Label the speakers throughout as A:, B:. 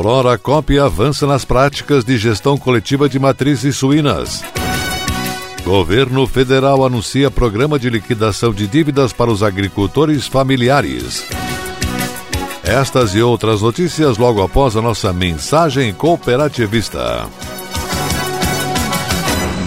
A: Aurora Cop avança nas práticas de gestão coletiva de matrizes suínas. Governo federal anuncia programa de liquidação de dívidas para os agricultores familiares. Estas e outras notícias logo após a nossa mensagem cooperativista.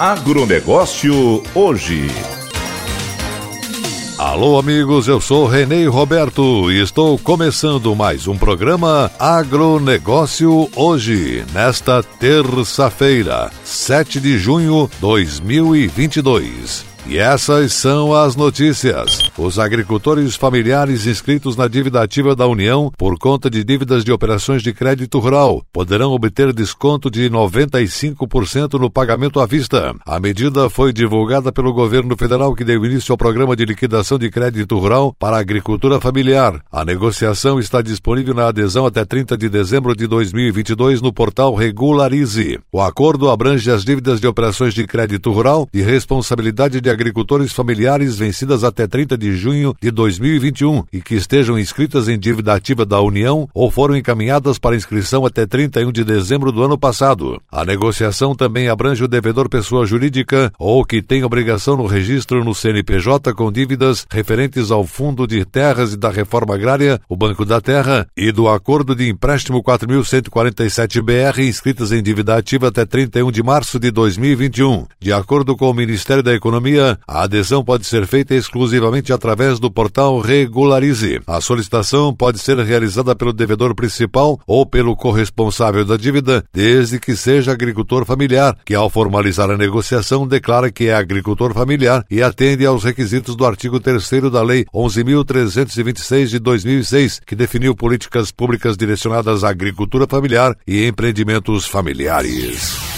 B: Agronegócio hoje.
A: Alô, amigos, eu sou Renê Roberto e estou começando mais um programa Agronegócio hoje, nesta terça-feira, 7 de junho de 2022. E essas são as notícias. Os agricultores familiares inscritos na dívida ativa da União por conta de dívidas de operações de crédito rural poderão obter desconto de 95% no pagamento à vista. A medida foi divulgada pelo governo federal que deu início ao programa de liquidação de crédito rural para a agricultura familiar. A negociação está disponível na adesão até 30 de dezembro de 2022 no portal Regularize. O acordo abrange as dívidas de operações de crédito rural de responsabilidade de agricultores familiares vencidas até 30 de junho de 2021 e que estejam inscritas em dívida ativa da União ou foram encaminhadas para inscrição até 31 de dezembro do ano passado. A negociação também abrange o devedor pessoa jurídica ou que tem obrigação no registro no CNPJ com dívidas referentes ao Fundo de Terras e da Reforma Agrária, o Banco da Terra, e do Acordo de Empréstimo 4147-BR inscritas em dívida ativa até 31 de março de 2021. De acordo com o Ministério da Economia, a adesão pode ser feita exclusivamente através do portal Regularize. A solicitação pode ser realizada pelo devedor principal ou pelo corresponsável da dívida, desde que seja agricultor familiar, que ao formalizar a negociação declara que é agricultor familiar e atende aos requisitos do artigo 3 da Lei 11.326 de 2006, que definiu políticas públicas direcionadas à agricultura familiar e empreendimentos familiares.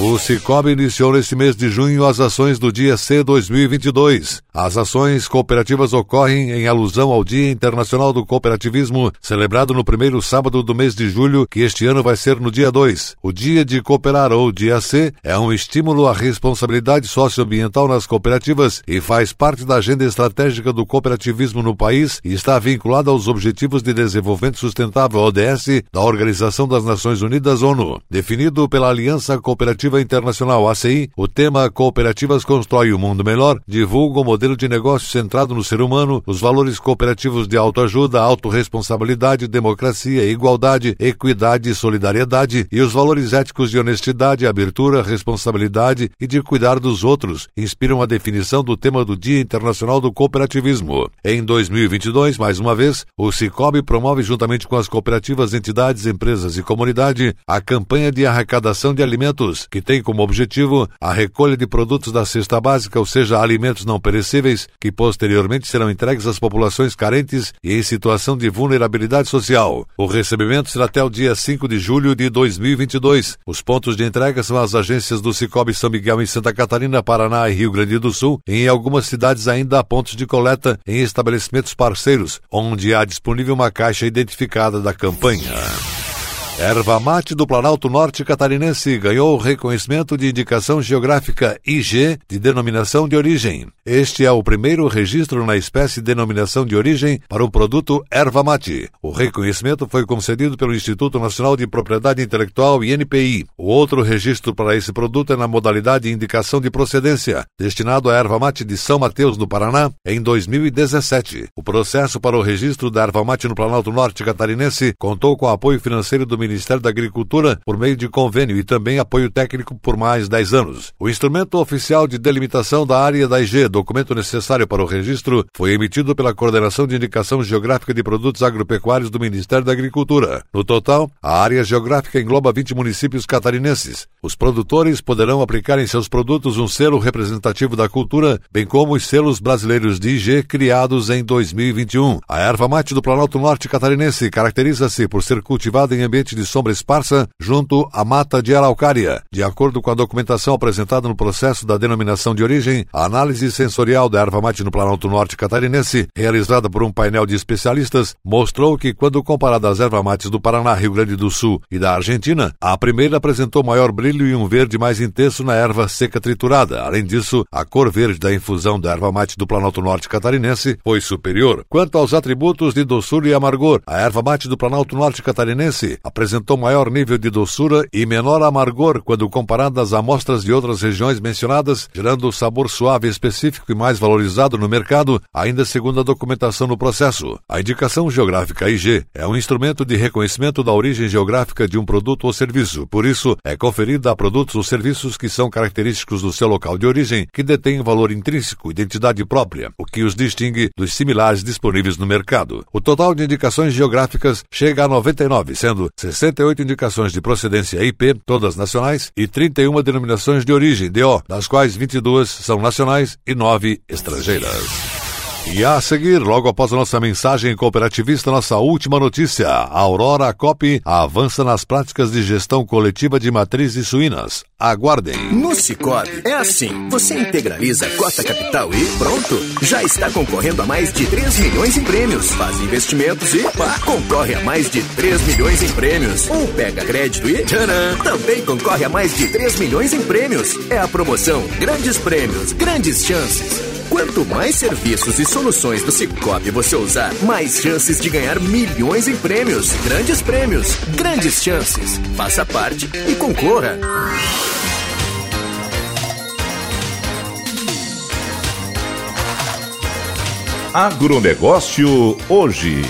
A: O Cicobi iniciou neste mês de junho as ações do Dia C 2022. As ações cooperativas ocorrem em alusão ao Dia Internacional do Cooperativismo, celebrado no primeiro sábado do mês de julho, que este ano vai ser no dia 2. O Dia de Cooperar, ou Dia C, é um estímulo à responsabilidade socioambiental nas cooperativas e faz parte da agenda estratégica do cooperativismo no país e está vinculado aos Objetivos de Desenvolvimento Sustentável, ODS, da Organização das Nações Unidas, ONU. Definido pela Aliança Cooperativa Cooperativa Internacional ACI, o tema Cooperativas Constrói o Mundo Melhor divulga o um modelo de negócio centrado no ser humano, os valores cooperativos de autoajuda, autorresponsabilidade, democracia, igualdade, equidade e solidariedade e os valores éticos de honestidade, abertura, responsabilidade e de cuidar dos outros inspiram a definição do tema do Dia Internacional do Cooperativismo. Em 2022, mais uma vez, o Cicobi promove juntamente com as cooperativas, entidades, empresas e comunidade a campanha de arrecadação de alimentos que tem como objetivo a recolha de produtos da cesta básica, ou seja, alimentos não perecíveis, que posteriormente serão entregues às populações carentes e em situação de vulnerabilidade social. O recebimento será até o dia 5 de julho de 2022. Os pontos de entrega são as agências do Cicobi São Miguel em Santa Catarina, Paraná e Rio Grande do Sul. E em algumas cidades ainda há pontos de coleta em estabelecimentos parceiros, onde há disponível uma caixa identificada da campanha. Erva mate do Planalto Norte Catarinense ganhou o reconhecimento de indicação geográfica IG de denominação de origem. Este é o primeiro registro na espécie denominação de origem para o produto erva mate. O reconhecimento foi concedido pelo Instituto Nacional de Propriedade Intelectual INPI. O outro registro para esse produto é na modalidade indicação de procedência, destinado à erva mate de São Mateus, no Paraná, em 2017. O processo para o registro da erva mate no Planalto Norte Catarinense contou com apoio financeiro do Ministério da Agricultura por meio de convênio e também apoio técnico por mais 10 anos. O instrumento oficial de delimitação da área da IG, documento necessário para o registro, foi emitido pela Coordenação de Indicação Geográfica de Produtos Agropecuários do Ministério da Agricultura. No total, a área geográfica engloba 20 municípios catarinenses. Os produtores poderão aplicar em seus produtos um selo representativo da cultura, bem como os selos brasileiros de IG criados em 2021. A erva mate do Planalto Norte catarinense caracteriza-se por ser cultivada em ambiente de sombra esparsa junto à mata de araucária. De acordo com a documentação apresentada no processo da denominação de origem, a análise sensorial da erva mate no Planalto Norte catarinense, realizada por um painel de especialistas, mostrou que, quando comparada às ervas mates do Paraná, Rio Grande do Sul e da Argentina, a primeira apresentou maior brilho e um verde mais intenso na erva seca triturada. Além disso, a cor verde da infusão da erva mate do Planalto Norte catarinense foi superior. Quanto aos atributos de doçura e amargor, a erva mate do Planalto Norte catarinense apresentou apresentou maior nível de doçura e menor amargor quando comparadas a amostras de outras regiões mencionadas, gerando sabor suave específico e mais valorizado no mercado, ainda segundo a documentação no processo. A indicação geográfica IG é um instrumento de reconhecimento da origem geográfica de um produto ou serviço, por isso é conferida a produtos ou serviços que são característicos do seu local de origem, que detêm valor intrínseco, identidade própria, o que os distingue dos similares disponíveis no mercado. O total de indicações geográficas chega a 99, sendo 68 indicações de procedência IP, todas nacionais, e 31 denominações de origem, DO, das quais 22 são nacionais e 9 estrangeiras. E a seguir, logo após a nossa mensagem cooperativista, nossa última notícia: a Aurora Cop avança nas práticas de gestão coletiva de matrizes suínas. Aguardem.
C: No Cicobi é assim: você integraliza a cota capital e pronto, já está concorrendo a mais de 3 milhões em prêmios. Faz investimentos e pá, concorre a mais de 3 milhões em prêmios. Ou pega crédito e tcharam, também concorre a mais de 3 milhões em prêmios. É a promoção Grandes Prêmios, Grandes Chances. Quanto mais serviços e soluções do Cicobi você usar, mais chances de ganhar milhões em prêmios. Grandes prêmios, grandes chances. Faça parte e concorra.
B: Agronegócio hoje.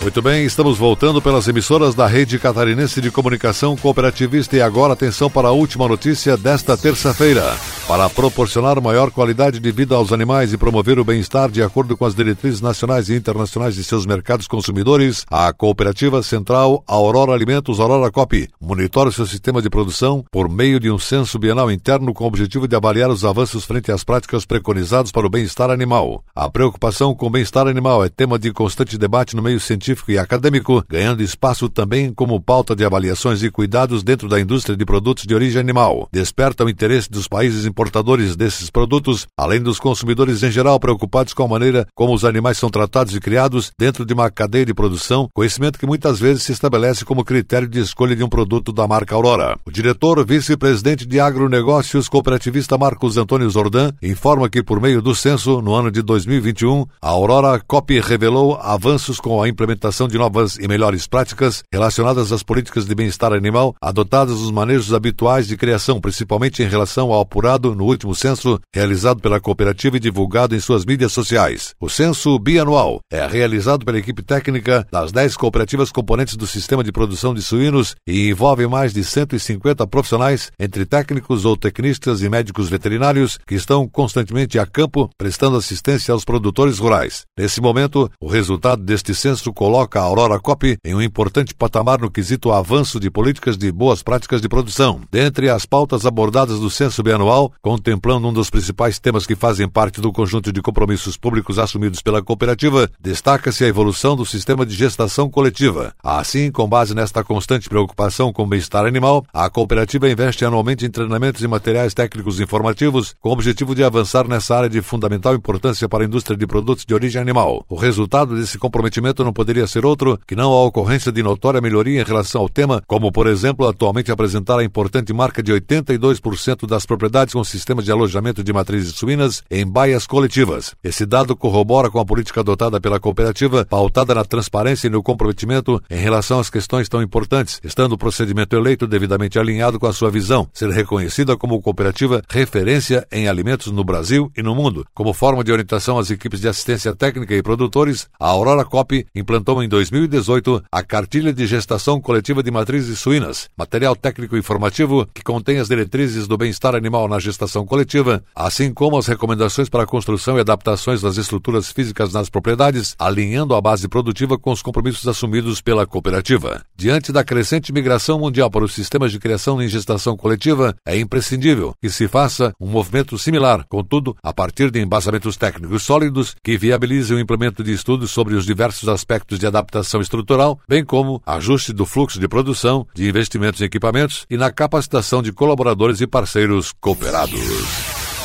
A: Muito bem, estamos voltando pelas emissoras da Rede Catarinense de Comunicação Cooperativista e agora atenção para a última notícia desta terça-feira. Para proporcionar maior qualidade de vida aos animais e promover o bem-estar de acordo com as diretrizes nacionais e internacionais de seus mercados consumidores, a Cooperativa Central Aurora Alimentos Aurora Cop monitora seu sistema de produção por meio de um censo bienal interno com o objetivo de avaliar os avanços frente às práticas preconizadas para o bem-estar animal. A preocupação com o bem-estar animal é tema de constante debate no meio científico e acadêmico, ganhando espaço também como pauta de avaliações e cuidados dentro da indústria de produtos de origem animal. Desperta o interesse dos países importadores desses produtos, além dos consumidores em geral preocupados com a maneira como os animais são tratados e criados dentro de uma cadeia de produção, conhecimento que muitas vezes se estabelece como critério de escolha de um produto da marca Aurora. O diretor vice-presidente de agronegócios cooperativista Marcos Antônio Zordan informa que por meio do censo, no ano de 2021, a Aurora Cop revelou avanços com a implementação de novas e melhores práticas relacionadas às políticas de bem-estar animal adotadas nos manejos habituais de criação, principalmente em relação ao apurado no último censo realizado pela cooperativa e divulgado em suas mídias sociais. O censo bianual é realizado pela equipe técnica das 10 cooperativas componentes do sistema de produção de suínos e envolve mais de 150 profissionais, entre técnicos ou tecnistas e médicos veterinários, que estão constantemente a campo prestando assistência aos produtores rurais. Nesse momento, o resultado deste censo coloca a Aurora Cop em um importante patamar no quesito avanço de políticas de boas práticas de produção. Dentre as pautas abordadas do censo bianual, contemplando um dos principais temas que fazem parte do conjunto de compromissos públicos assumidos pela cooperativa, destaca-se a evolução do sistema de gestação coletiva. Assim, com base nesta constante preocupação com o bem-estar animal, a cooperativa investe anualmente em treinamentos e materiais técnicos informativos com o objetivo de avançar nessa área de fundamental importância para a indústria de produtos de origem animal. O resultado desse comprometimento não poderia ser outro que não a ocorrência de notória melhoria em relação ao tema, como, por exemplo, atualmente apresentar a importante marca de 82% das propriedades com sistemas de alojamento de matrizes suínas em baias coletivas. Esse dado corrobora com a política adotada pela cooperativa, pautada na transparência e no comprometimento em relação às questões tão importantes, estando o procedimento eleito devidamente alinhado com a sua visão, ser reconhecida como cooperativa referência em alimentos no Brasil e no mundo. Como forma de orientação às equipes de assistência técnica e produtores, a Aurora Cop implantou em 2018 a cartilha de gestação coletiva de matrizes suínas, material técnico informativo que contém as diretrizes do bem-estar animal na gestação coletiva, assim como as recomendações para a construção e adaptações das estruturas físicas nas propriedades, alinhando a base produtiva com os compromissos assumidos pela cooperativa. Diante da crescente migração mundial para os sistemas de criação em gestação coletiva, é imprescindível que se faça um movimento similar, contudo, a partir de embasamentos técnicos sólidos que viabilizem o implemento de estudos sobre os diversos aspectos de adaptação estrutural, bem como ajuste do fluxo de produção, de investimentos em equipamentos e na capacitação de colaboradores e parceiros cooperados.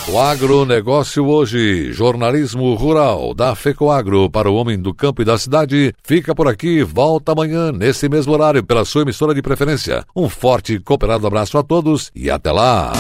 A: O agronegócio hoje, jornalismo rural da FECOAGro para o homem do campo e da cidade, fica por aqui, volta amanhã, nesse mesmo horário, pela sua emissora de preferência. Um forte e cooperado abraço a todos e até lá!